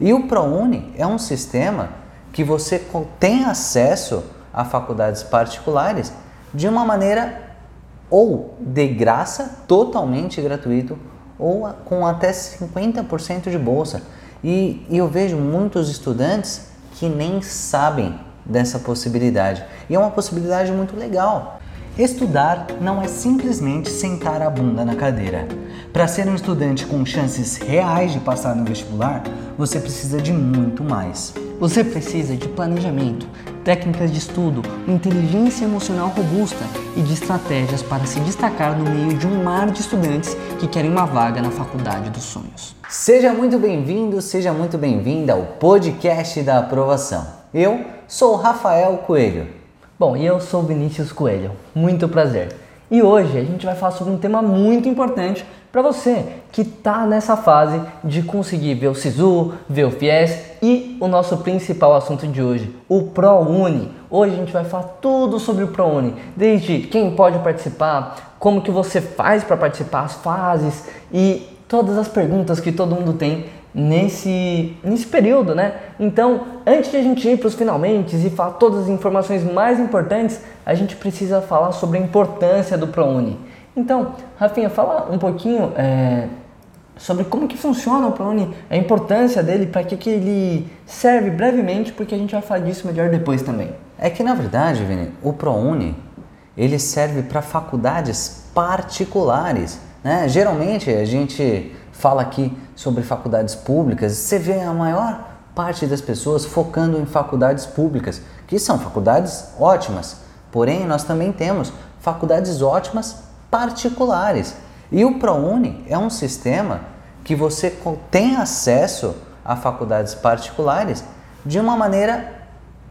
E o ProUni é um sistema que você tem acesso a faculdades particulares de uma maneira ou de graça, totalmente gratuito, ou com até 50% de bolsa. E, e eu vejo muitos estudantes que nem sabem dessa possibilidade. E é uma possibilidade muito legal. Estudar não é simplesmente sentar a bunda na cadeira. Para ser um estudante com chances reais de passar no vestibular, você precisa de muito mais. Você precisa de planejamento, técnicas de estudo, inteligência emocional robusta e de estratégias para se destacar no meio de um mar de estudantes que querem uma vaga na faculdade dos sonhos. Seja muito bem-vindo, seja muito bem-vinda ao podcast da aprovação. Eu sou Rafael Coelho Bom, e eu sou Vinícius Coelho. Muito prazer. E hoje a gente vai falar sobre um tema muito importante para você que está nessa fase de conseguir ver o SISU, ver o FIES e o nosso principal assunto de hoje, o ProUni. Hoje a gente vai falar tudo sobre o ProUni, desde quem pode participar, como que você faz para participar, as fases e todas as perguntas que todo mundo tem nesse, nesse período, né? Então, antes de a gente ir para os finalmente e falar todas as informações mais importantes, a gente precisa falar sobre a importância do ProUni. Então, Rafinha, fala um pouquinho é, sobre como que funciona o ProUni, a importância dele, para que, que ele serve brevemente, porque a gente vai falar disso melhor depois também. É que, na verdade, Vini, o ProUni, ele serve para faculdades particulares, né? Geralmente, a gente fala aqui sobre faculdades públicas, você vê a maior parte das pessoas focando em faculdades públicas, que são faculdades ótimas. Porém, nós também temos faculdades ótimas particulares. E o ProUni é um sistema que você tem acesso a faculdades particulares de uma maneira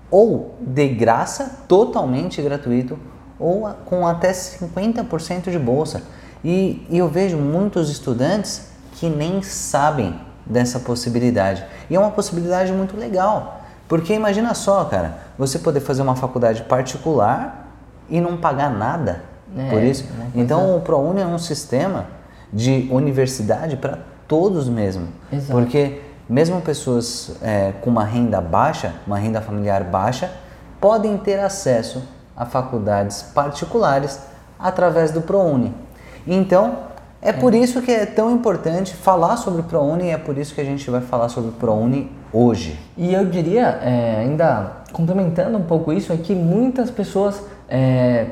ou de graça, totalmente gratuito, ou com até 50% de bolsa. E, e eu vejo muitos estudantes que nem sabem dessa possibilidade. E é uma possibilidade muito legal. Porque imagina só, cara, você poder fazer uma faculdade particular e não pagar nada é, por isso. Então o ProUni é um sistema de universidade para todos mesmo. Exato. Porque mesmo pessoas é, com uma renda baixa, uma renda familiar baixa, podem ter acesso a faculdades particulares através do ProUni. Então, é por isso que é tão importante falar sobre o ProUni e é por isso que a gente vai falar sobre o ProUni hoje. E eu diria, é, ainda complementando um pouco isso, é que muitas pessoas é,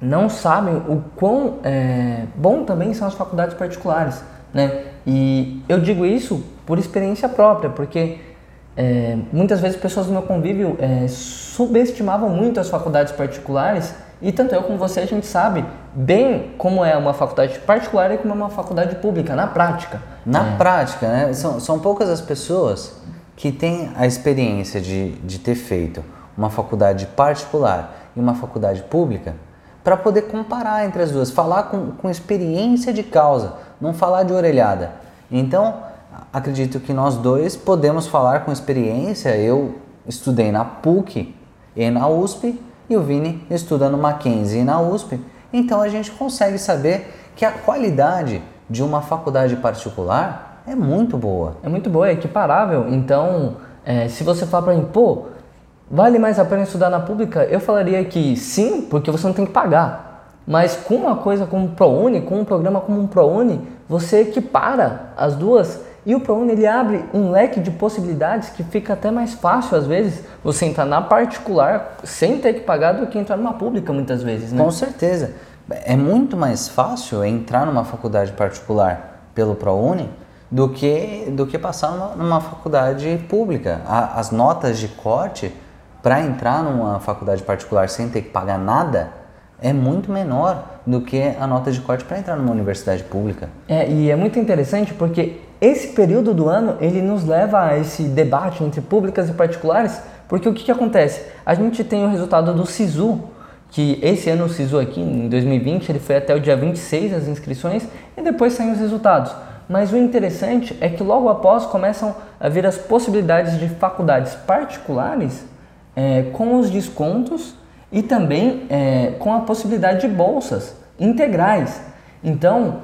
não sabem o quão é, bom também são as faculdades particulares, né? E eu digo isso por experiência própria, porque é, muitas vezes pessoas do meu convívio é, subestimavam muito as faculdades particulares e tanto eu como você, a gente sabe bem como é uma faculdade particular e como é uma faculdade pública, na prática. Na é. prática, né? São, são poucas as pessoas que têm a experiência de, de ter feito uma faculdade particular e uma faculdade pública para poder comparar entre as duas, falar com, com experiência de causa, não falar de orelhada. Então, acredito que nós dois podemos falar com experiência. Eu estudei na PUC e na USP e o Vini estuda no Mackenzie e na USP, então a gente consegue saber que a qualidade de uma faculdade particular é muito boa. É muito boa, é equiparável. Então, é, se você falar para mim, pô, vale mais a pena estudar na pública? Eu falaria que sim, porque você não tem que pagar. Mas com uma coisa como o ProUni, com um programa como um ProUni, você equipara as duas e o ProUni ele abre um leque de possibilidades que fica até mais fácil, às vezes, você entrar na particular sem ter que pagar do que entrar numa pública, muitas vezes. Né? Com certeza. É muito mais fácil entrar numa faculdade particular pelo ProUni do que, do que passar numa, numa faculdade pública. A, as notas de corte para entrar numa faculdade particular sem ter que pagar nada é muito menor do que a nota de corte para entrar numa universidade pública. É, e é muito interessante porque esse período do ano ele nos leva a esse debate entre públicas e particulares, porque o que, que acontece? A gente tem o resultado do SISU, que esse ano o SISU aqui, em 2020, ele foi até o dia 26 as inscrições e depois saem os resultados. Mas o interessante é que logo após começam a vir as possibilidades de faculdades particulares é, com os descontos e também é, com a possibilidade de bolsas integrais. Então,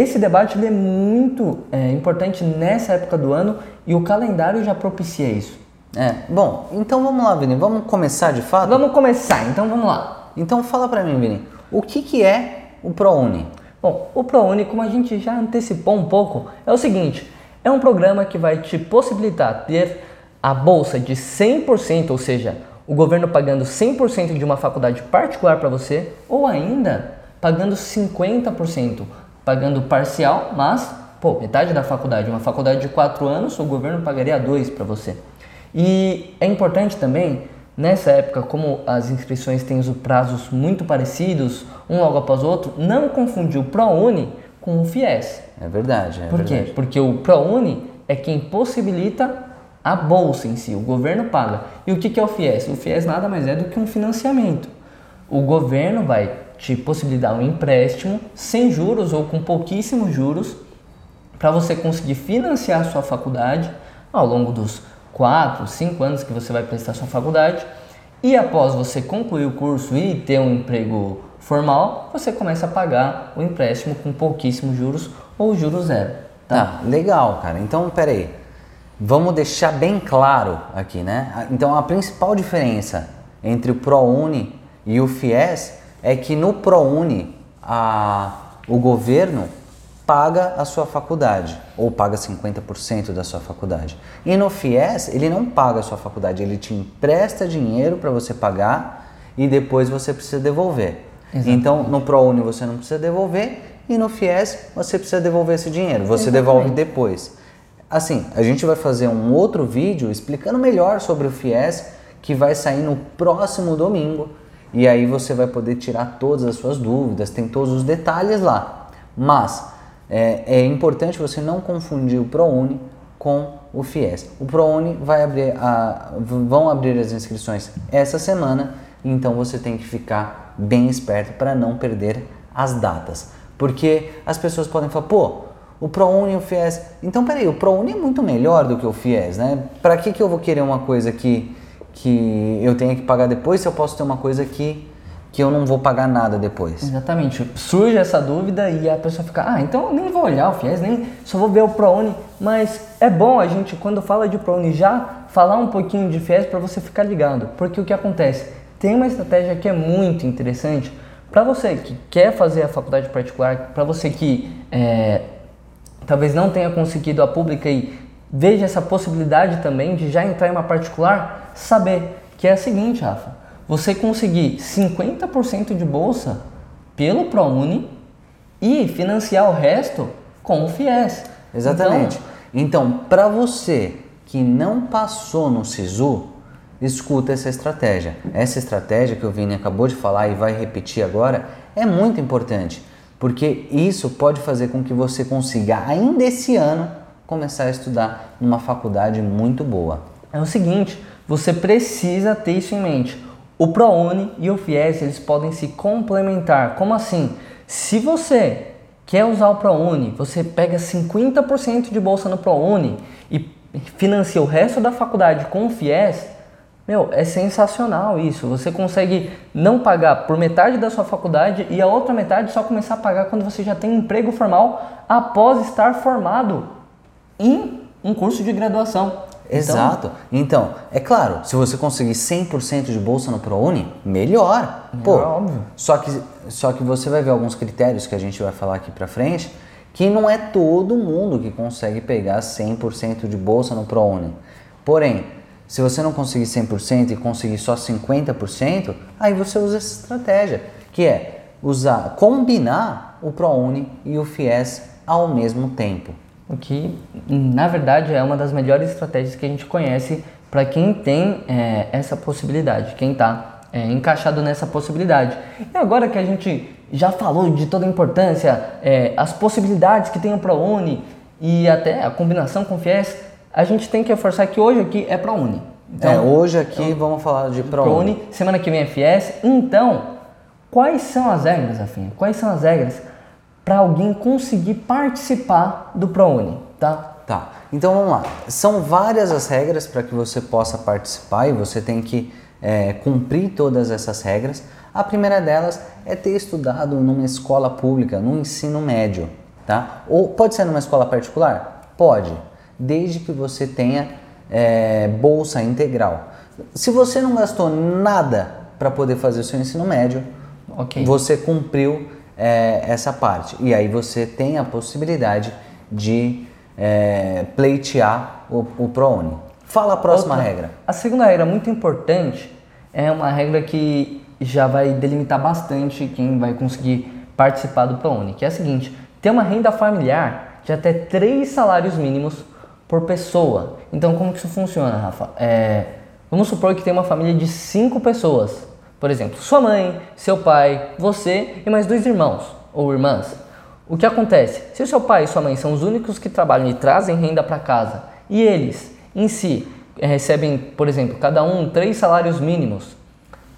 esse debate é muito é, importante nessa época do ano e o calendário já propicia isso. É, bom, então vamos lá, Vini, vamos começar de fato? Vamos começar, então vamos lá. Então fala para mim, Vini, o que, que é o ProUni? Bom, o ProUni, como a gente já antecipou um pouco, é o seguinte, é um programa que vai te possibilitar ter a bolsa de 100%, ou seja, o governo pagando 100% de uma faculdade particular para você, ou ainda pagando 50%, pagando parcial, mas pô, metade da faculdade, uma faculdade de 4 anos, o governo pagaria 2 para você. E é importante também, nessa época, como as inscrições têm os prazos muito parecidos, um logo após o outro, não confundir o ProUni com o FIES. É verdade. É Por quê? verdade. Porque o ProUni é quem possibilita a bolsa em si, o governo paga. E o que que é o FIES? O FIES nada mais é do que um financiamento. O governo vai te possibilitar um empréstimo sem juros ou com pouquíssimos juros para você conseguir financiar a sua faculdade ao longo dos 4, 5 anos que você vai prestar sua faculdade. E após você concluir o curso e ter um emprego formal, você começa a pagar o empréstimo com pouquíssimos juros ou juros zero. Tá, legal, cara. Então, peraí. Vamos deixar bem claro aqui, né? Então, a principal diferença entre o ProUni e o FIES é que no ProUni a, o governo paga a sua faculdade, ou paga 50% da sua faculdade. E no FIES, ele não paga a sua faculdade, ele te empresta dinheiro para você pagar e depois você precisa devolver. Exatamente. Então, no ProUni você não precisa devolver e no FIES você precisa devolver esse dinheiro, você Exatamente. devolve depois. Assim, a gente vai fazer um outro vídeo explicando melhor sobre o FIES que vai sair no próximo domingo e aí você vai poder tirar todas as suas dúvidas, tem todos os detalhes lá. Mas é, é importante você não confundir o ProUni com o FIES. O ProUni vai abrir a, vão abrir as inscrições essa semana, então você tem que ficar bem esperto para não perder as datas. Porque as pessoas podem falar, pô, o ProUni e o FIES. Então, peraí, o ProUni é muito melhor do que o FIES, né? Para que, que eu vou querer uma coisa que, que eu tenha que pagar depois se eu posso ter uma coisa que, que eu não vou pagar nada depois? Exatamente. Surge essa dúvida e a pessoa fica, ah, então eu nem vou olhar o FIES, nem só vou ver o ProUni. Mas é bom a gente, quando fala de ProUni, já falar um pouquinho de FIES para você ficar ligado. Porque o que acontece? Tem uma estratégia que é muito interessante para você que quer fazer a faculdade particular, para você que é, talvez não tenha conseguido a pública e veja essa possibilidade também de já entrar em uma particular, saber que é a seguinte, Rafa, você conseguir 50% de bolsa pelo ProUni e financiar o resto com o FIES. Exatamente. Então, para você que não passou no SISU, escuta essa estratégia. Essa estratégia que o Vini acabou de falar e vai repetir agora é muito importante, porque isso pode fazer com que você consiga, ainda esse ano, começar a estudar numa faculdade muito boa. É o seguinte, você precisa ter isso em mente. O ProUni e o FIES, eles podem se complementar. Como assim? Se você quer usar o ProUni, você pega 50% de bolsa no ProUni e financia o resto da faculdade com o FIES, meu, é sensacional isso. Você consegue não pagar por metade da sua faculdade e a outra metade só começar a pagar quando você já tem emprego formal após estar formado em um curso de graduação. Exato. Então, é claro, se você conseguir 100% de bolsa no ProUni, melhor. Pô, óbvio. Só que, só que você vai ver alguns critérios que a gente vai falar aqui pra frente, que não é todo mundo que consegue pegar 100% de bolsa no ProUni. Porém, se você não conseguir 100% e conseguir só 50%, aí você usa essa estratégia, que é usar, combinar o ProUni e o FIES ao mesmo tempo. O que, na verdade, é uma das melhores estratégias que a gente conhece para quem tem é, essa possibilidade, quem está é, encaixado nessa possibilidade. E agora que a gente já falou de toda a importância, é, as possibilidades que tem o ProUni e até a combinação com o FIES, a gente tem que reforçar que hoje aqui é ProUni. é, hoje aqui vamos falar de ProUni. ProUni, semana que vem é FIES. Então, quais são as regras, Rafinha? Quais são as regras para alguém conseguir participar do ProUni, tá? Tá, então vamos lá. São várias as regras para que você possa participar e você tem que é, cumprir todas essas regras. A primeira delas é ter estudado numa escola pública, no ensino médio. tá? Ou pode ser numa escola particular? Pode, desde que você tenha é, bolsa integral. Se você não gastou nada para poder fazer o seu ensino médio, okay. você cumpriu é, essa parte. E aí você tem a possibilidade de é, pleitear o, o ProUni. Fala a próxima Outra, regra. A segunda regra muito importante é uma regra que já vai delimitar bastante quem vai conseguir participar do ProUni, que é a seguinte, ter uma renda familiar de até três salários mínimos por pessoa. Então como que isso funciona, Rafa? É, vamos supor que tem uma família de cinco pessoas. Por exemplo, sua mãe, seu pai, você e mais dois irmãos ou irmãs. O que acontece? Se o seu pai e sua mãe são os únicos que trabalham e trazem renda para casa e eles, em si, eh, recebem, por exemplo, cada um três salários mínimos,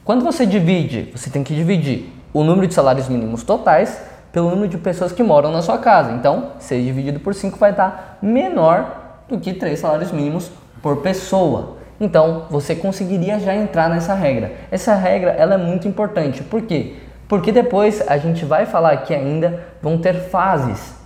quando você divide, você tem que dividir o número de salários mínimos totais pelo número de pessoas que moram na sua casa. Então, 6 dividido por 5 vai dar menor do que três salários mínimos por pessoa. Então, você conseguiria já entrar nessa regra. Essa regra ela é muito importante. Por quê? Porque depois a gente vai falar que ainda vão ter fases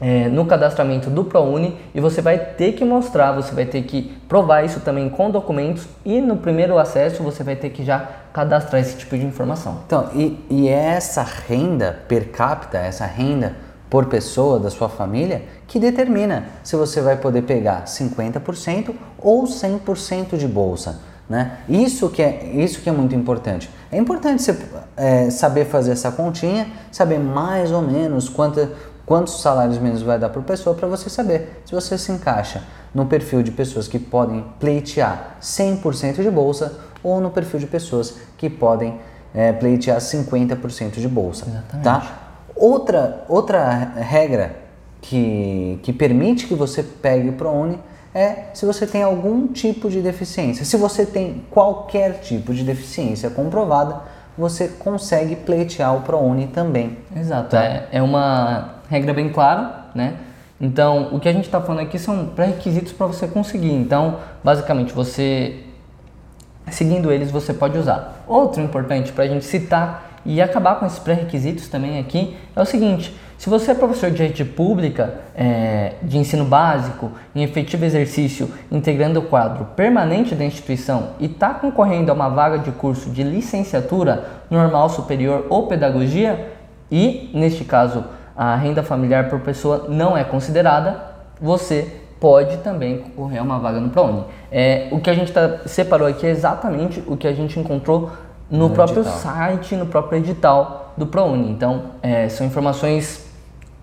é, no cadastramento do ProUni e você vai ter que mostrar, você vai ter que provar isso também com documentos e no primeiro acesso você vai ter que já cadastrar esse tipo de informação. Então, e, e essa renda per capita, essa renda por pessoa da sua família que determina se você vai poder pegar 50% ou 100% de bolsa. Né? Isso, que é, isso que é muito importante. É importante você é, saber fazer essa continha, saber mais ou menos quanto, quantos salários mínimos vai dar por pessoa para você saber se você se encaixa no perfil de pessoas que podem pleitear 100% de bolsa ou no perfil de pessoas que podem é, pleitear 50% de bolsa. Exatamente. Tá? Outra, outra regra que, que permite que você pegue o ProUni é se você tem algum tipo de deficiência. Se você tem qualquer tipo de deficiência comprovada, você consegue pleitear o ProUni também. Exato, tá? é, é uma regra bem clara, né? Então, o que a gente está falando aqui são pré-requisitos para você conseguir. Então, basicamente, você seguindo eles, você pode usar. Outro importante para a gente citar e acabar com esses pré-requisitos também aqui é o seguinte: se você é professor de rede pública, é, de ensino básico, em efetivo exercício, integrando o quadro permanente da instituição e está concorrendo a uma vaga de curso de licenciatura normal superior ou pedagogia, e neste caso a renda familiar por pessoa não é considerada, você pode também concorrer a uma vaga no ProUni. É, o que a gente tá, separou aqui é exatamente o que a gente encontrou no, no próprio edital. site, no próprio edital do ProUni. Então, é, são informações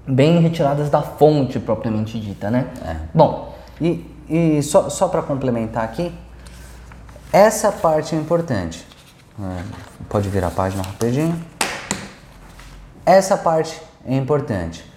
bem retiradas da fonte propriamente dita, né? É. Bom, e, e só, só para complementar aqui, essa parte é importante. É, pode virar a página rapidinho. Essa parte é importante.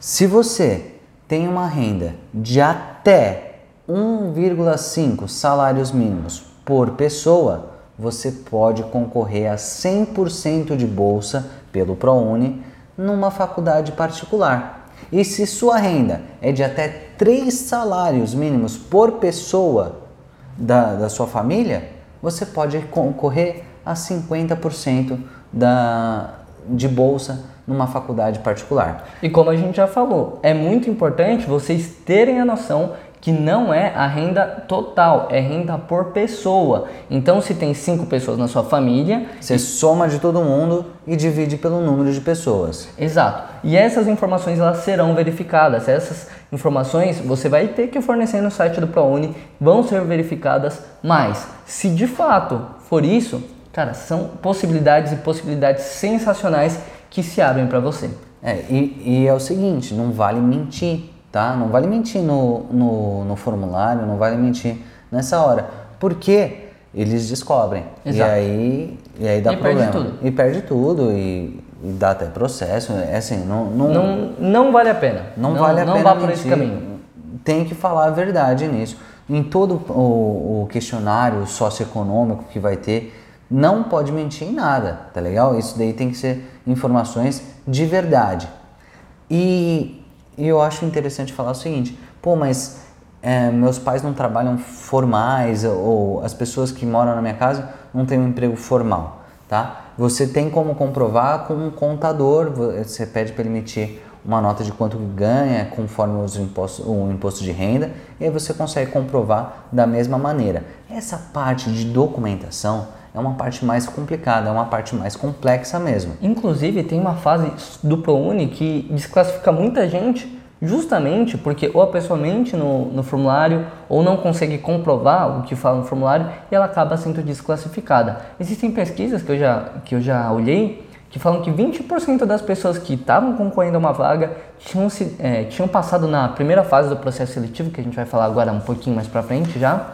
Se você tem uma renda de até 1,5 salários mínimos por pessoa, você pode concorrer a 100% de bolsa pelo ProUni numa faculdade particular. E se sua renda é de até 3 salários mínimos por pessoa da, da sua família, você pode concorrer a 50% da, de bolsa numa faculdade particular. E como a gente já falou, é muito importante vocês terem a noção que não é a renda total, é renda por pessoa. Então, se tem cinco pessoas na sua família, você e... soma de todo mundo e divide pelo número de pessoas. Exato. E essas informações elas serão verificadas. Essas informações você vai ter que fornecer no site do ProUni, vão ser verificadas. Mas, se de fato for isso, cara, são possibilidades e possibilidades sensacionais que se abrem para você. É, e, e é o seguinte, não vale mentir tá? Não vale mentir no, no, no formulário, não vale mentir nessa hora, porque eles descobrem Exato. e aí e aí dá e problema perde tudo. e perde tudo e, e, dá até processo, é assim, não não, não, não vale a pena. Não, não vale a não pena. Não vá por esse caminho. Tem que falar a verdade nisso. Em todo o, o questionário socioeconômico que vai ter, não pode mentir em nada, tá legal? Isso daí tem que ser informações de verdade. E e eu acho interessante falar o seguinte: pô, mas é, meus pais não trabalham formais ou as pessoas que moram na minha casa não têm um emprego formal, tá? Você tem como comprovar com um contador, você pede para ele emitir uma nota de quanto ganha conforme os impostos, o imposto de renda e aí você consegue comprovar da mesma maneira. Essa parte de documentação é uma parte mais complicada, é uma parte mais complexa mesmo. Inclusive tem uma fase do ProUni que desclassifica muita gente justamente porque ou a pessoa mente no, no formulário ou não consegue comprovar o que fala no formulário e ela acaba sendo desclassificada. Existem pesquisas que eu já, que eu já olhei que falam que 20% das pessoas que estavam concorrendo a uma vaga tinham, se, é, tinham passado na primeira fase do processo seletivo, que a gente vai falar agora um pouquinho mais para frente já,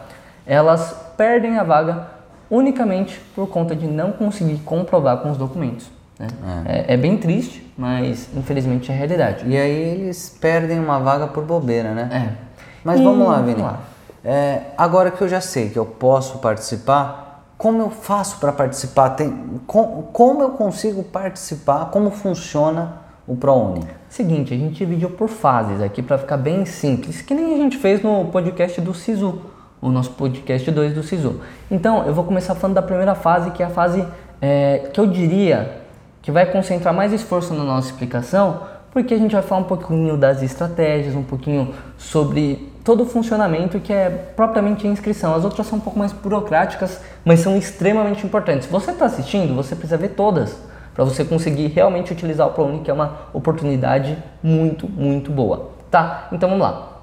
elas perdem a vaga unicamente por conta de não conseguir comprovar com os documentos. Né? É. É, é. bem triste, mas infelizmente é a realidade. E aí eles perdem uma vaga por bobeira, né? É. Mas e... vamos lá, Vini. Vamos lá. É, agora que eu já sei que eu posso participar, como eu faço para participar? Tem, com, como eu consigo participar? Como funciona o ProUni? Seguinte, a gente dividiu por fases aqui para ficar bem simples, que nem a gente fez no podcast do SISU, o nosso podcast 2 do SISU. Então, eu vou começar falando da primeira fase, que é a fase é, que eu diria que vai concentrar mais esforço na nossa explicação, porque a gente vai falar um pouquinho das estratégias, um pouquinho sobre todo o funcionamento que é propriamente a inscrição. As outras são um pouco mais burocráticas, mas são extremamente importantes. Você está assistindo, você precisa ver todas para você conseguir realmente utilizar o ProUni, que é uma oportunidade muito, muito boa. Tá? Então vamos lá.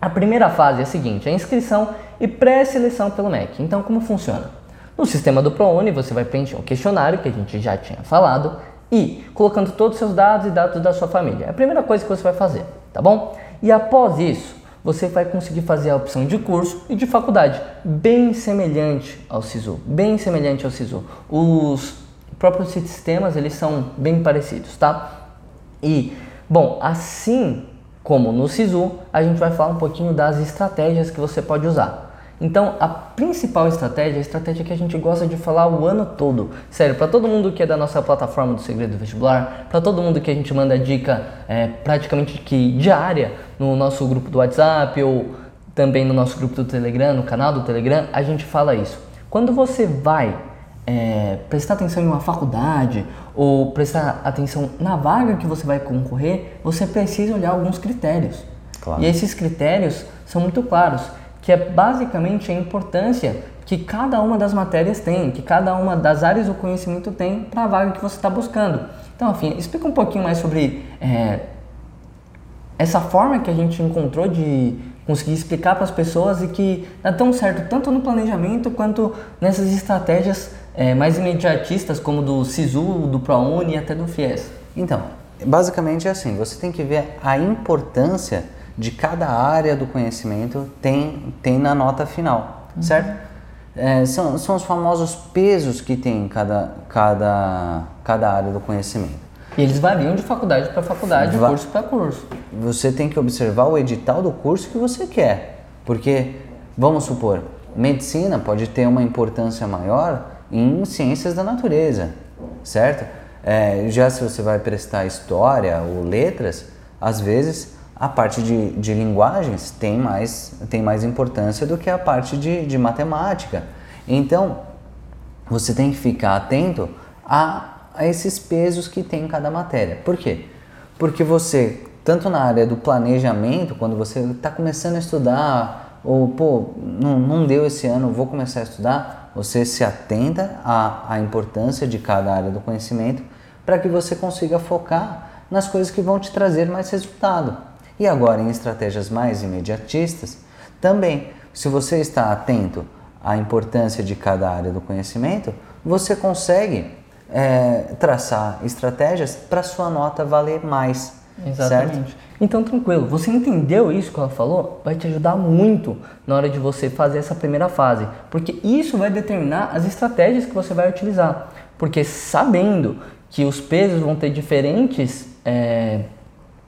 A primeira fase é a seguinte, a inscrição e pré-seleção pelo MEC. Então como funciona? No sistema do ProUni você vai preencher um questionário que a gente já tinha falado e colocando todos os seus dados e dados da sua família. É a primeira coisa que você vai fazer, tá bom? E após isso, você vai conseguir fazer a opção de curso e de faculdade, bem semelhante ao SISU, bem semelhante ao SISU. Os próprios sistemas, eles são bem parecidos, tá? E, bom, assim como no SISU, a gente vai falar um pouquinho das estratégias que você pode usar. Então, a principal estratégia, a estratégia que a gente gosta de falar o ano todo, sério, para todo mundo que é da nossa plataforma do Segredo do Vestibular, para todo mundo que a gente manda dica é, praticamente que diária no nosso grupo do WhatsApp ou também no nosso grupo do Telegram, no canal do Telegram, a gente fala isso. Quando você vai é, prestar atenção em uma faculdade ou prestar atenção na vaga que você vai concorrer, você precisa olhar alguns critérios. Claro. E esses critérios são muito claros que é basicamente a importância que cada uma das matérias tem, que cada uma das áreas do conhecimento tem para a vaga que você está buscando. Então, enfim, explica um pouquinho mais sobre é, essa forma que a gente encontrou de conseguir explicar para as pessoas e que dá tão certo tanto no planejamento quanto nessas estratégias é, mais imediatistas como do SISU, do ProUni e até do FIES. Então, basicamente é assim, você tem que ver a importância de cada área do conhecimento tem, tem na nota final, uhum. certo? É, são, são os famosos pesos que tem cada, cada, cada área do conhecimento. E eles variam de faculdade para faculdade, de curso para curso. Você tem que observar o edital do curso que você quer. Porque, vamos supor, medicina pode ter uma importância maior em ciências da natureza, certo? É, já se você vai prestar história ou letras, às vezes a parte de, de linguagens tem mais, tem mais importância do que a parte de, de matemática. Então, você tem que ficar atento a, a esses pesos que tem em cada matéria. Por quê? Porque você, tanto na área do planejamento, quando você está começando a estudar, ou pô, não, não deu esse ano, vou começar a estudar, você se atenta à, à importância de cada área do conhecimento para que você consiga focar nas coisas que vão te trazer mais resultado. E agora, em estratégias mais imediatistas, também, se você está atento à importância de cada área do conhecimento, você consegue é, traçar estratégias para sua nota valer mais. Exatamente. Certo? Então, tranquilo, você entendeu isso que ela falou? Vai te ajudar muito na hora de você fazer essa primeira fase, porque isso vai determinar as estratégias que você vai utilizar. Porque sabendo que os pesos vão ter diferentes é,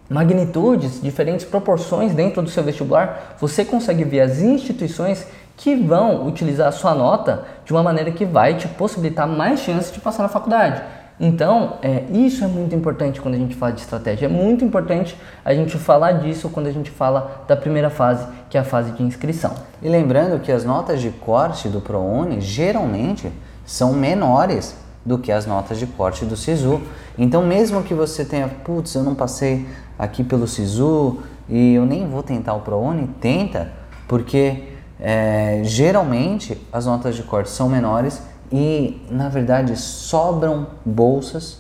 magnitudes, diferentes proporções dentro do seu vestibular, você consegue ver as instituições que vão utilizar a sua nota de uma maneira que vai te possibilitar mais chances de passar na faculdade. Então, é, isso é muito importante quando a gente fala de estratégia. É muito importante a gente falar disso quando a gente fala da primeira fase, que é a fase de inscrição. E lembrando que as notas de corte do ProUni geralmente são menores do que as notas de corte do SISU. Então, mesmo que você tenha, putz, eu não passei aqui pelo SISU e eu nem vou tentar o ProUni, tenta, porque é, geralmente as notas de corte são menores e, na verdade, sobram bolsas,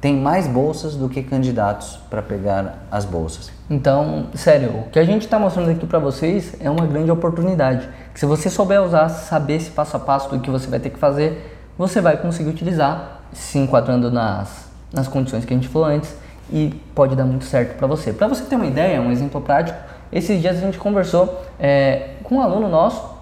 tem mais bolsas do que candidatos para pegar as bolsas. Então, sério, o que a gente está mostrando aqui para vocês é uma grande oportunidade. Que se você souber usar, saber esse passo a passo do que você vai ter que fazer, você vai conseguir utilizar, se enquadrando nas, nas condições que a gente falou antes, e pode dar muito certo para você. Para você ter uma ideia, um exemplo prático, esses dias a gente conversou é, com um aluno nosso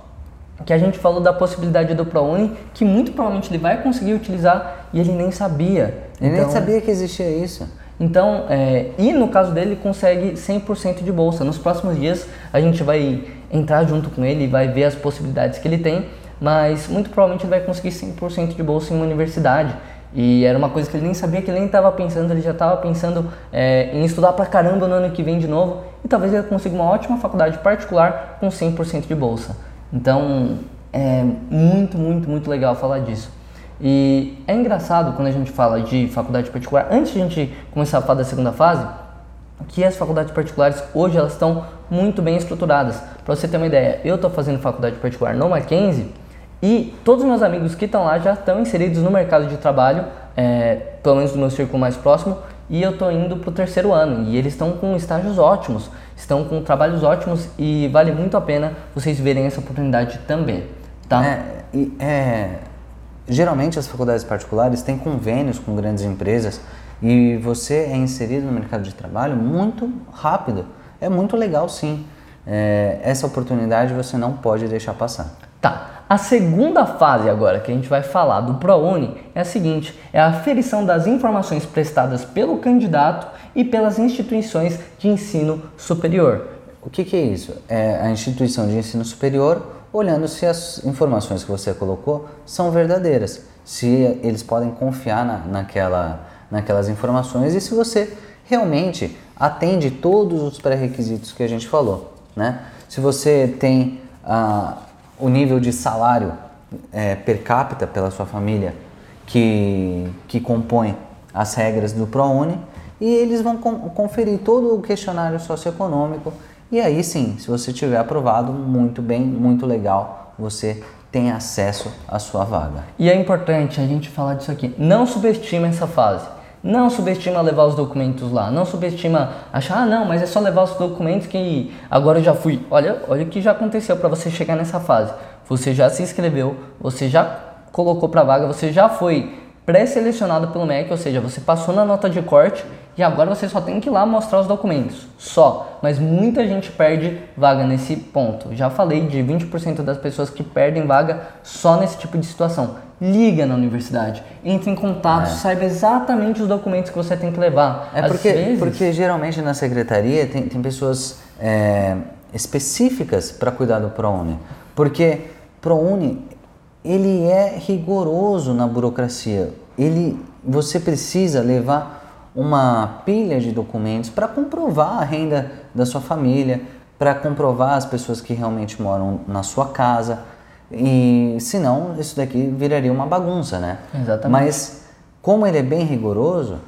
que a gente falou da possibilidade do ProUni, que muito provavelmente ele vai conseguir utilizar e ele nem sabia. Ele então, nem sabia que existia isso. Então, é, e no caso dele, consegue 100% de bolsa. Nos próximos dias a gente vai entrar junto com ele e vai ver as possibilidades que ele tem, mas muito provavelmente ele vai conseguir 100% de bolsa em uma universidade. E era uma coisa que ele nem sabia, que ele nem estava pensando, ele já estava pensando é, em estudar pra caramba no ano que vem de novo e talvez ele consiga uma ótima faculdade particular com 100% de bolsa. Então é muito, muito, muito legal falar disso. E é engraçado quando a gente fala de faculdade particular, antes de a gente começar a falar da segunda fase, que as faculdades particulares hoje elas estão muito bem estruturadas. Para você ter uma ideia, eu estou fazendo faculdade particular no Mackenzie e todos os meus amigos que estão lá já estão inseridos no mercado de trabalho, é, pelo menos no meu círculo mais próximo, e eu estou indo para o terceiro ano. E eles estão com estágios ótimos, estão com trabalhos ótimos e vale muito a pena vocês verem essa oportunidade também. Tá? É, é, geralmente as faculdades particulares têm convênios com grandes empresas e você é inserido no mercado de trabalho muito rápido. É muito legal sim. É, essa oportunidade você não pode deixar passar. Tá. A segunda fase agora que a gente vai falar do ProUni é a seguinte: é a aferição das informações prestadas pelo candidato e pelas instituições de ensino superior. O que, que é isso? É a instituição de ensino superior olhando se as informações que você colocou são verdadeiras, se eles podem confiar na, naquela, naquelas informações e se você realmente atende todos os pré-requisitos que a gente falou. Né? Se você tem a o nível de salário é, per capita pela sua família que, que compõe as regras do ProUni e eles vão conferir todo o questionário socioeconômico e aí sim, se você tiver aprovado, muito bem, muito legal, você tem acesso à sua vaga. E é importante a gente falar disso aqui, não subestima essa fase. Não subestima levar os documentos lá. Não subestima achar, ah, não, mas é só levar os documentos que agora eu já fui. Olha, olha o que já aconteceu para você chegar nessa fase. Você já se inscreveu, você já colocou para vaga, você já foi pré-selecionado pelo MEC, ou seja, você passou na nota de corte e agora você só tem que ir lá mostrar os documentos. Só. Mas muita gente perde vaga nesse ponto. Já falei de 20% das pessoas que perdem vaga só nesse tipo de situação. Liga na universidade, entre em contato, é. saiba exatamente os documentos que você tem que levar. É porque, vezes... porque geralmente na secretaria tem, tem pessoas é, específicas para cuidar do ProUni. Porque ProUni ele é rigoroso na burocracia. Ele, você precisa levar uma pilha de documentos para comprovar a renda da sua família, para comprovar as pessoas que realmente moram na sua casa. E senão isso daqui viraria uma bagunça, né? Exatamente. Mas como ele é bem rigoroso,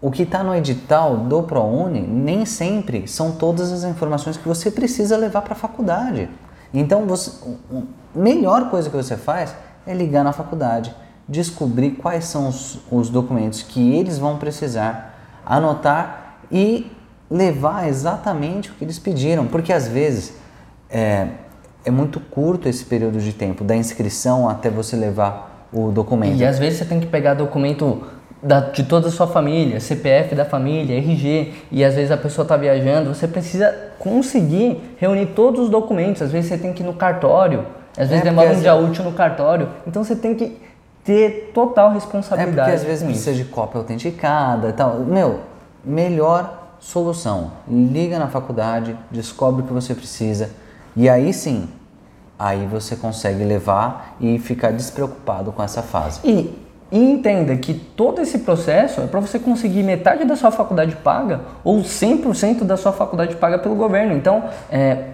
o que está no edital do ProUni nem sempre são todas as informações que você precisa levar para a faculdade. Então, você, a melhor coisa que você faz é ligar na faculdade, descobrir quais são os, os documentos que eles vão precisar, anotar e levar exatamente o que eles pediram, porque às vezes é, é muito curto esse período de tempo da inscrição até você levar o documento. E às vezes você tem que pegar documento da, de toda a sua família, CPF da família, RG, e às vezes a pessoa está viajando, você precisa conseguir reunir todos os documentos. Às vezes você tem que ir no cartório, às vezes é demora um dia útil no cartório, então você tem que ter total responsabilidade. É porque às vezes precisa de cópia autenticada e tal. Meu, melhor solução. Liga na faculdade, descobre o que você precisa e aí sim, aí você consegue levar e ficar despreocupado com essa fase. E, e entenda que todo esse processo é para você conseguir metade da sua faculdade paga ou 100% da sua faculdade paga pelo governo. Então, é,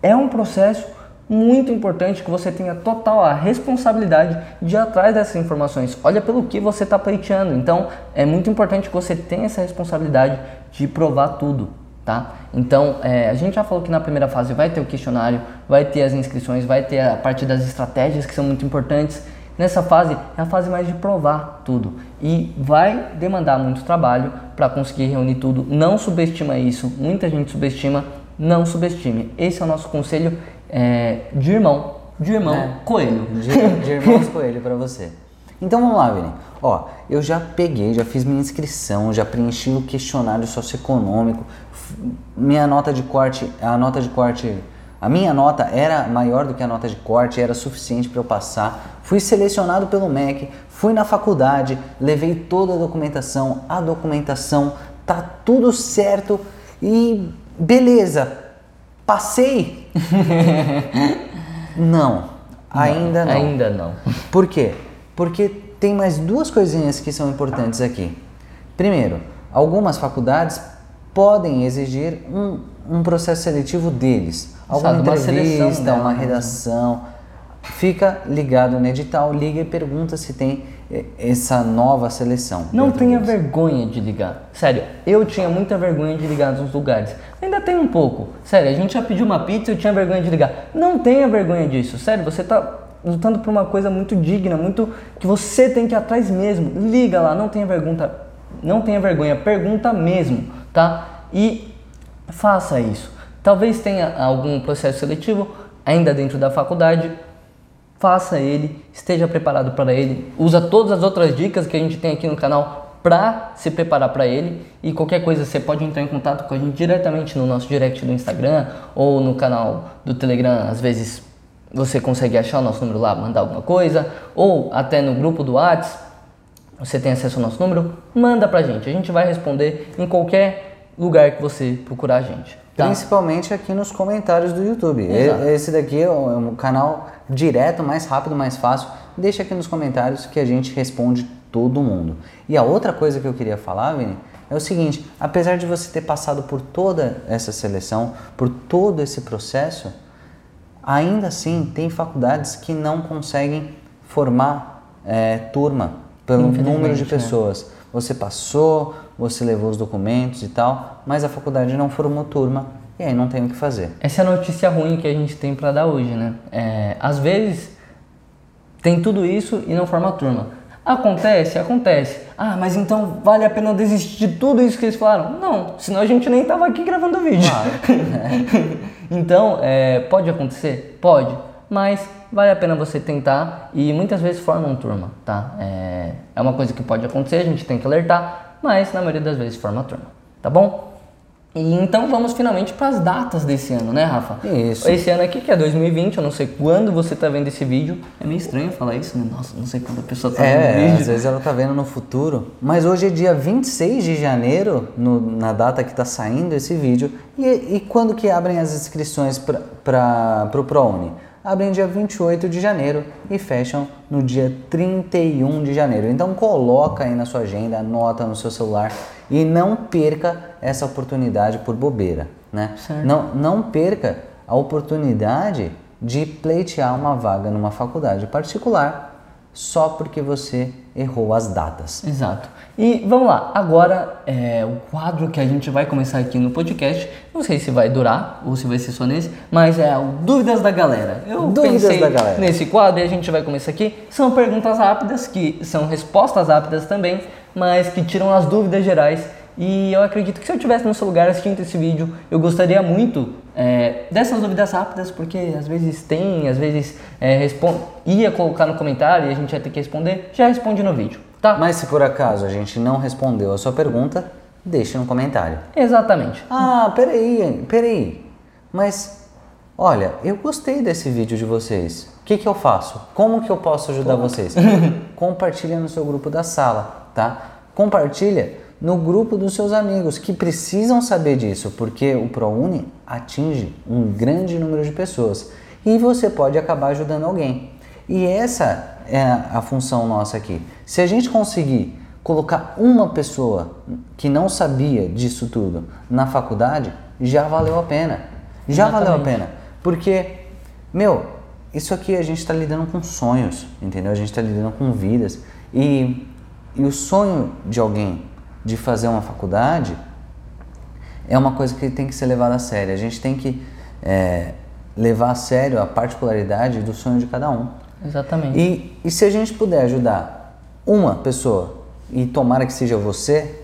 é um processo muito importante que você tenha total a responsabilidade de ir atrás dessas informações. Olha pelo que você está pleiteando. Então, é muito importante que você tenha essa responsabilidade de provar tudo, tá? Então, é, a gente já falou que na primeira fase vai ter o questionário, vai ter as inscrições, vai ter a parte das estratégias que são muito importantes. Nessa fase é a fase mais de provar tudo e vai demandar muito trabalho para conseguir reunir tudo. Não subestima isso, muita gente subestima, não subestime. Esse é o nosso conselho é, de irmão, de irmão é, coelho. De, de irmãos coelho para você. Então vamos lá, Vini. Ó, eu já peguei, já fiz minha inscrição, já preenchi o questionário socioeconômico, minha nota de corte, a nota de corte, a minha nota era maior do que a nota de corte, era suficiente para eu passar. Fui selecionado pelo MEC, fui na faculdade, levei toda a documentação, a documentação tá tudo certo e beleza, Passei? não, ainda não. Ainda não. Por quê? Porque tem mais duas coisinhas que são importantes aqui. Primeiro, algumas faculdades podem exigir um, um processo seletivo deles. Alguma Sabe, entrevista, uma, seleção, uma redação. Fica ligado no edital, liga e pergunta se tem essa nova seleção. Não tenha deles. vergonha de ligar. Sério, eu tinha muita vergonha de ligar nos lugares. Ainda tem um pouco. Sério, a gente já pediu uma pizza e eu tinha vergonha de ligar. Não tenha vergonha disso. Sério, você está lutando por uma coisa muito digna, muito que você tem que ir atrás mesmo. Liga lá, não tenha vergonha, não tenha vergonha, pergunta mesmo, tá? E faça isso. Talvez tenha algum processo seletivo ainda dentro da faculdade, faça ele, esteja preparado para ele, usa todas as outras dicas que a gente tem aqui no canal para se preparar para ele. E qualquer coisa você pode entrar em contato com a gente diretamente no nosso direct do Instagram ou no canal do Telegram, às vezes você consegue achar o nosso número lá, mandar alguma coisa, ou até no grupo do WhatsApp, você tem acesso ao nosso número, manda pra gente, a gente vai responder em qualquer lugar que você procurar a gente. Tá. Principalmente aqui nos comentários do YouTube. Exato. Esse daqui é um canal direto, mais rápido, mais fácil. Deixa aqui nos comentários que a gente responde todo mundo. E a outra coisa que eu queria falar, Vini, é o seguinte: apesar de você ter passado por toda essa seleção, por todo esse processo, ainda assim tem faculdades que não conseguem formar é, turma pelo número de né? pessoas. Né? Você passou, você levou os documentos e tal, mas a faculdade não formou turma e aí não tem o que fazer. Essa é a notícia ruim que a gente tem para dar hoje, né? É, às vezes tem tudo isso e não forma turma. Acontece, acontece. Ah, mas então vale a pena desistir de tudo isso que eles falaram? Não, senão a gente nem tava aqui gravando o vídeo. Claro. então, é, pode acontecer? Pode, mas vale a pena você tentar e muitas vezes forma uma turma, tá? É, é uma coisa que pode acontecer, a gente tem que alertar, mas na maioria das vezes forma turma, tá bom? E então vamos finalmente para as datas desse ano, né, Rafa? Isso. Esse ano aqui, que é 2020, eu não sei quando você está vendo esse vídeo. É meio estranho falar isso, né? Nossa, não sei quando a pessoa está é, vendo o vídeo. às vezes ela está vendo no futuro. Mas hoje é dia 26 de janeiro, no, na data que está saindo esse vídeo. E, e quando que abrem as inscrições para o ProUni? Abrem dia 28 de janeiro e fecham no dia 31 de janeiro. Então coloca aí na sua agenda, anota no seu celular e não perca essa oportunidade por bobeira, né? Não, não perca a oportunidade de pleitear uma vaga numa faculdade particular só porque você errou as datas. Exato. E vamos lá, agora é, o quadro que a gente vai começar aqui no podcast, não sei se vai durar ou se vai ser só nesse, mas é o Dúvidas da Galera. Eu Dúvidas pensei da galera. nesse quadro e a gente vai começar aqui. São perguntas rápidas, que são respostas rápidas também, mas que tiram as dúvidas gerais e eu acredito que se eu tivesse no seu lugar assistindo esse vídeo, eu gostaria muito é, dessas dúvidas rápidas, porque às vezes tem, às vezes é, ia colocar no comentário e a gente ia ter que responder, já responde no vídeo, tá? Mas se por acaso a gente não respondeu a sua pergunta, deixe no comentário. Exatamente. Ah, peraí, peraí. Mas, olha, eu gostei desse vídeo de vocês. O que, que eu faço? Como que eu posso ajudar vocês? Compartilha no seu grupo da sala, tá? Compartilha no grupo dos seus amigos que precisam saber disso, porque o ProUni atinge um grande número de pessoas e você pode acabar ajudando alguém. E essa é a função nossa aqui. Se a gente conseguir colocar uma pessoa que não sabia disso tudo na faculdade, já valeu a pena. Já Exatamente. valeu a pena. Porque Meu, isso aqui a gente está lidando com sonhos, entendeu? A gente está lidando com vidas. E, e o sonho de alguém de fazer uma faculdade é uma coisa que tem que ser levada a sério. A gente tem que é, levar a sério a particularidade do sonho de cada um. Exatamente. E, e se a gente puder ajudar uma pessoa, e tomara que seja você,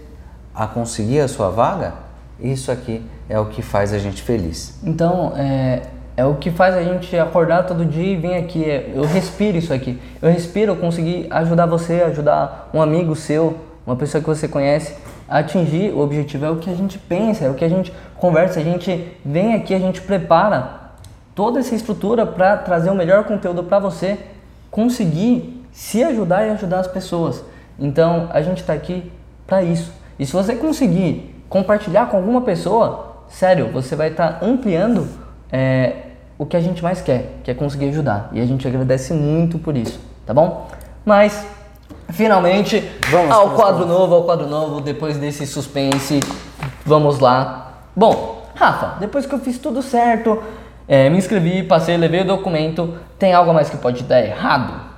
a conseguir a sua vaga, isso aqui é o que faz a gente feliz. Então, é, é o que faz a gente acordar todo dia e vir aqui. Eu respiro isso aqui. Eu respiro, eu consegui ajudar você, ajudar um amigo seu, uma pessoa que você conhece atingir o objetivo. É o que a gente pensa, é o que a gente conversa. A gente vem aqui, a gente prepara toda essa estrutura para trazer o melhor conteúdo para você conseguir se ajudar e ajudar as pessoas. Então, a gente está aqui para isso. E se você conseguir compartilhar com alguma pessoa, sério, você vai estar tá ampliando é, o que a gente mais quer, que é conseguir ajudar. E a gente agradece muito por isso, tá bom? Mas, finalmente, vamos ao quadro novo, ao quadro novo, depois desse suspense, vamos lá. Bom, Rafa, depois que eu fiz tudo certo, é, me inscrevi, passei, levei o documento, tem algo mais que pode dar errado?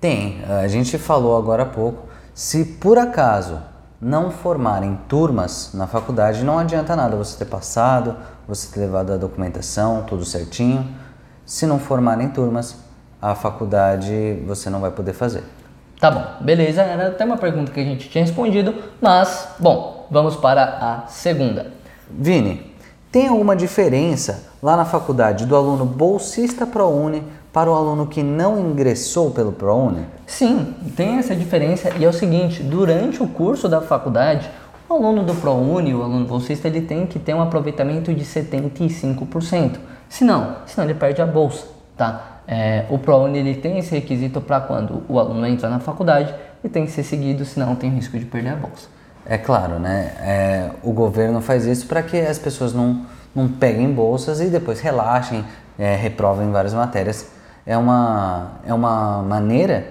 Tem, a gente falou agora há pouco. Se por acaso não formarem turmas na faculdade, não adianta nada você ter passado, você ter levado a documentação, tudo certinho. Se não formarem turmas, a faculdade você não vai poder fazer. Tá bom, beleza. Era até uma pergunta que a gente tinha respondido, mas, bom, vamos para a segunda. Vini, tem alguma diferença lá na faculdade do aluno bolsista ProUni para o aluno que não ingressou pelo ProUni? Sim, tem essa diferença e é o seguinte, durante o curso da faculdade, o aluno do ProUni, o aluno bolsista, ele tem que ter um aproveitamento de 75%. Se não, senão ele perde a bolsa, tá? É, o ProUni ele tem esse requisito para quando o aluno entra na faculdade e tem que ser seguido, senão tem risco de perder a bolsa. É claro, né? É, o governo faz isso para que as pessoas não, não peguem bolsas e depois relaxem, é, reprovem várias matérias é uma, é uma maneira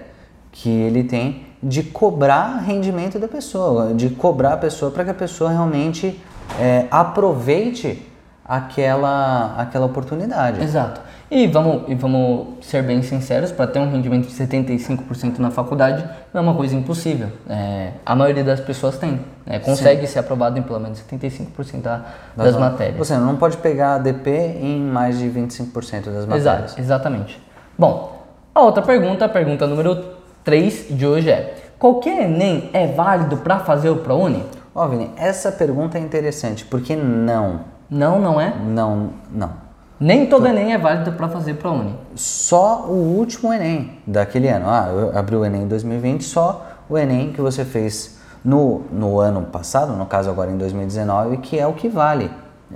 que ele tem de cobrar rendimento da pessoa, de cobrar a pessoa para que a pessoa realmente é, aproveite aquela, aquela oportunidade. Exato. E vamos, e vamos ser bem sinceros, para ter um rendimento de 75% na faculdade não é uma coisa impossível. É, a maioria das pessoas tem, é, consegue Sim. ser aprovado em pelo menos 75% da, das, das matérias. Você não pode pegar ADP em mais de 25% das matérias. Exato, exatamente. Bom, a outra pergunta, a pergunta número 3 de hoje é: qualquer Enem é válido para fazer o ProUni? Ó, Vini, essa pergunta é interessante, porque não. Não, não é? Não, não. Nem todo Enem é válido para fazer ProUni. Só o último Enem daquele ano. Ah, eu abri o Enem em 2020, só o Enem que você fez no, no ano passado, no caso agora em 2019, que é o que vale.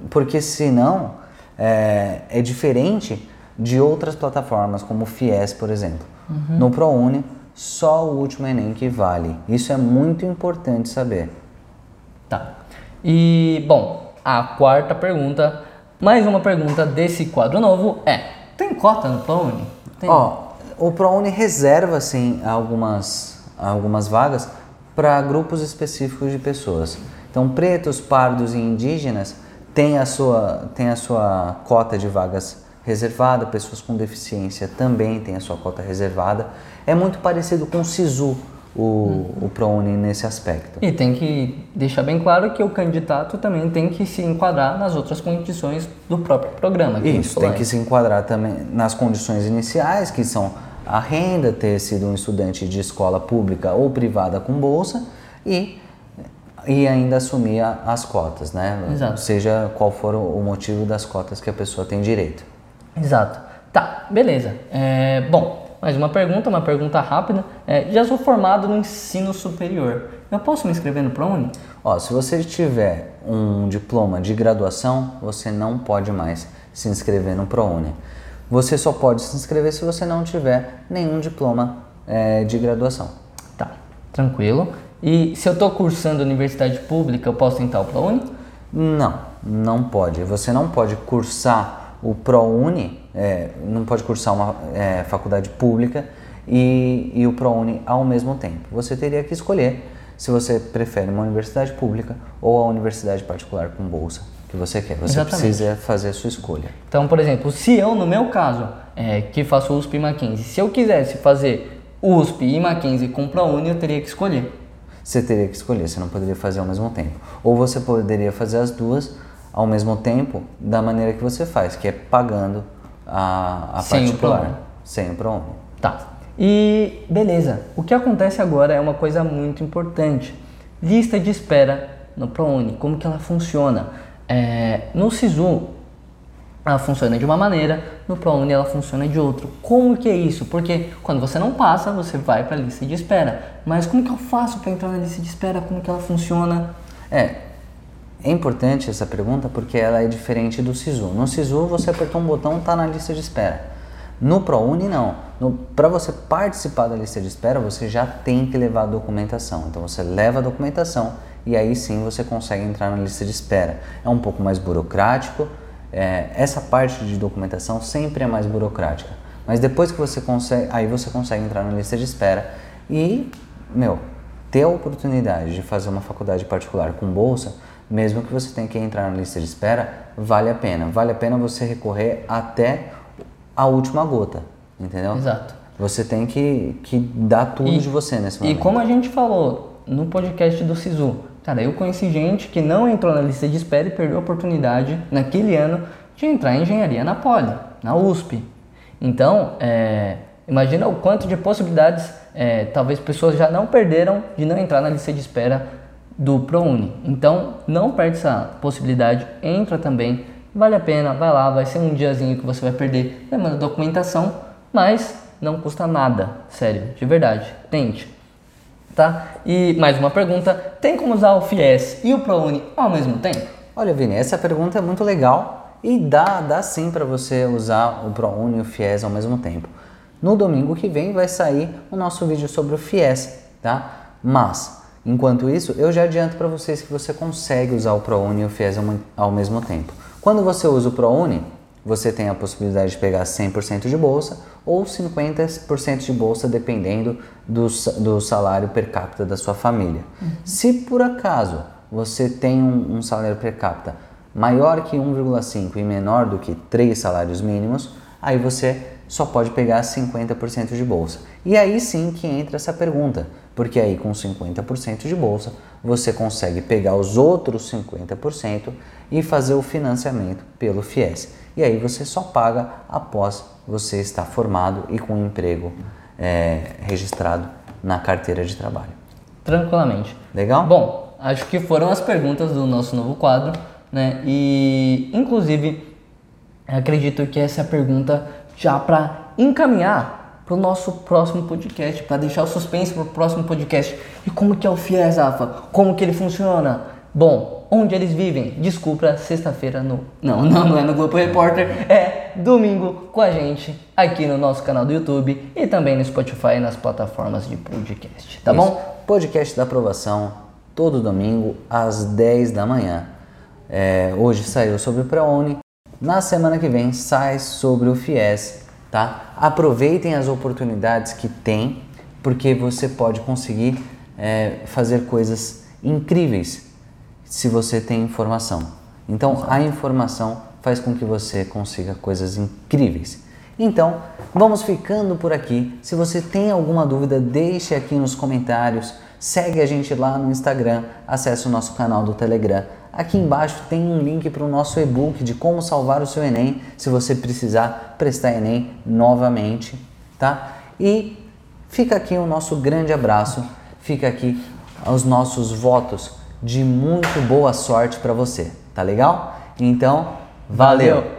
Porque senão é, é diferente de outras plataformas, como o FIES, por exemplo. Uhum. No ProUni, só o último Enem que vale. Isso é muito importante saber. Tá. E, bom, a quarta pergunta, mais uma pergunta desse quadro novo é: tem cota no ProUni? Ó, o ProUni reserva, sim, algumas, algumas vagas para grupos específicos de pessoas. Então, pretos, pardos e indígenas têm a sua, têm a sua cota de vagas reservada, pessoas com deficiência também têm a sua cota reservada. É muito parecido com o SISU, o, hum. o ProUni nesse aspecto. E tem que deixar bem claro que o candidato também tem que se enquadrar nas outras condições do próprio programa. Isso, tem que se enquadrar também nas condições iniciais, que são a renda, ter sido um estudante de escola pública ou privada com bolsa e, e ainda assumir a, as cotas, né? Exato. Seja qual for o motivo das cotas que a pessoa tem direito. Exato. Tá, beleza. É, bom, mais uma pergunta, uma pergunta rápida. É, já sou formado no ensino superior. Eu posso me inscrever no ProUni? Ó, se você tiver um diploma de graduação, você não pode mais se inscrever no ProUni. Você só pode se inscrever se você não tiver nenhum diploma é, de graduação. Tá, tranquilo. E se eu estou cursando universidade pública, eu posso tentar o ProUni? Não, não pode. Você não pode cursar o ProUni é, não pode cursar uma é, faculdade pública e, e o ProUni ao mesmo tempo. Você teria que escolher se você prefere uma universidade pública ou a universidade particular com bolsa que você quer. Você Exatamente. precisa fazer a sua escolha. Então, por exemplo, se eu, no meu caso, é, que faço USP e Mackenzie. Se eu quisesse fazer USP e Mackenzie com ProUni, eu teria que escolher. Você teria que escolher, você não poderia fazer ao mesmo tempo. Ou você poderia fazer as duas ao mesmo tempo da maneira que você faz, que é pagando a, a Sem o particular. ProUni. Sem o ProUni. Tá. E beleza. O que acontece agora é uma coisa muito importante. Lista de espera no ProUni. Como que ela funciona? É, no SISU ela funciona de uma maneira, no ProUni ela funciona de outra. Como que é isso? Porque quando você não passa, você vai para a lista de espera. Mas como que eu faço para entrar na lista de espera? Como que ela funciona? É, é importante essa pergunta porque ela é diferente do SISU. No SISU você apertou um botão, está na lista de espera. No ProUni não. Para você participar da lista de espera, você já tem que levar a documentação. Então você leva a documentação e aí sim você consegue entrar na lista de espera. É um pouco mais burocrático. É, essa parte de documentação sempre é mais burocrática. Mas depois que você consegue, aí você consegue entrar na lista de espera e, meu, ter a oportunidade de fazer uma faculdade particular com bolsa, mesmo que você tenha que entrar na lista de espera, vale a pena. Vale a pena você recorrer até a última gota, entendeu? Exato. Você tem que, que dar tudo E- de você nesse E momento. como a gente falou no podcast do Sisu, cara, eu conheci gente que não entrou na lista de espera e perdeu a oportunidade naquele ano de entrar em engenharia na Poli, na USP. Então, é, imagina o quanto de possibilidades é, talvez pessoas já não perderam de não entrar na lista de espera do ProUni. Então, não perde essa possibilidade, entra também, vale a pena, vai lá, vai ser um diazinho que você vai perder, demanda documentação, mas não custa nada, sério, de verdade, tente. Tá? E mais uma pergunta, tem como usar o FIES e o ProUni ao mesmo tempo? Olha, Vini, essa pergunta é muito legal e dá, dá sim para você usar o ProUni e o FIES ao mesmo tempo. No domingo que vem vai sair o nosso vídeo sobre o FIES, tá? Mas, enquanto isso, eu já adianto para vocês que você consegue usar o ProUni e o FIES ao, mo- ao mesmo tempo. Quando você usa o ProUni, você tem a possibilidade de pegar 100% de bolsa ou 50% de bolsa, dependendo do, do salário per capita da sua família. Se por acaso você tem um, um salário per capita maior que 1,5 e menor do que 3 salários mínimos, aí você só pode pegar 50% de bolsa. E aí sim que entra essa pergunta, porque aí com 50% de bolsa você consegue pegar os outros 50% e fazer o financiamento pelo FIES. E aí você só paga após você estar formado e com um emprego é, registrado na carteira de trabalho. Tranquilamente. Legal? Bom, acho que foram as perguntas do nosso novo quadro, né? E inclusive acredito que essa é a pergunta já para encaminhar para o nosso próximo podcast, para deixar o suspense para o próximo podcast. E como que é o FIES, Rafa? Como que ele funciona? Bom, onde eles vivem? Desculpa, sexta-feira no... Não, não, não é no Globo Repórter, é domingo com a gente aqui no nosso canal do YouTube e também no Spotify e nas plataformas de podcast, tá Isso. bom? Podcast da aprovação, todo domingo às 10 da manhã. É, hoje saiu sobre o ProUni, na semana que vem sai sobre o FIES, tá? Aproveitem as oportunidades que tem, porque você pode conseguir é, fazer coisas incríveis se você tem informação. Então, a informação faz com que você consiga coisas incríveis. Então, vamos ficando por aqui. Se você tem alguma dúvida, deixe aqui nos comentários. Segue a gente lá no Instagram, acesse o nosso canal do Telegram. Aqui embaixo tem um link para o nosso e-book de como salvar o seu Enem, se você precisar prestar Enem novamente, tá? E fica aqui o nosso grande abraço, fica aqui os nossos votos de muito boa sorte para você, tá legal? Então, valeu. Valeu.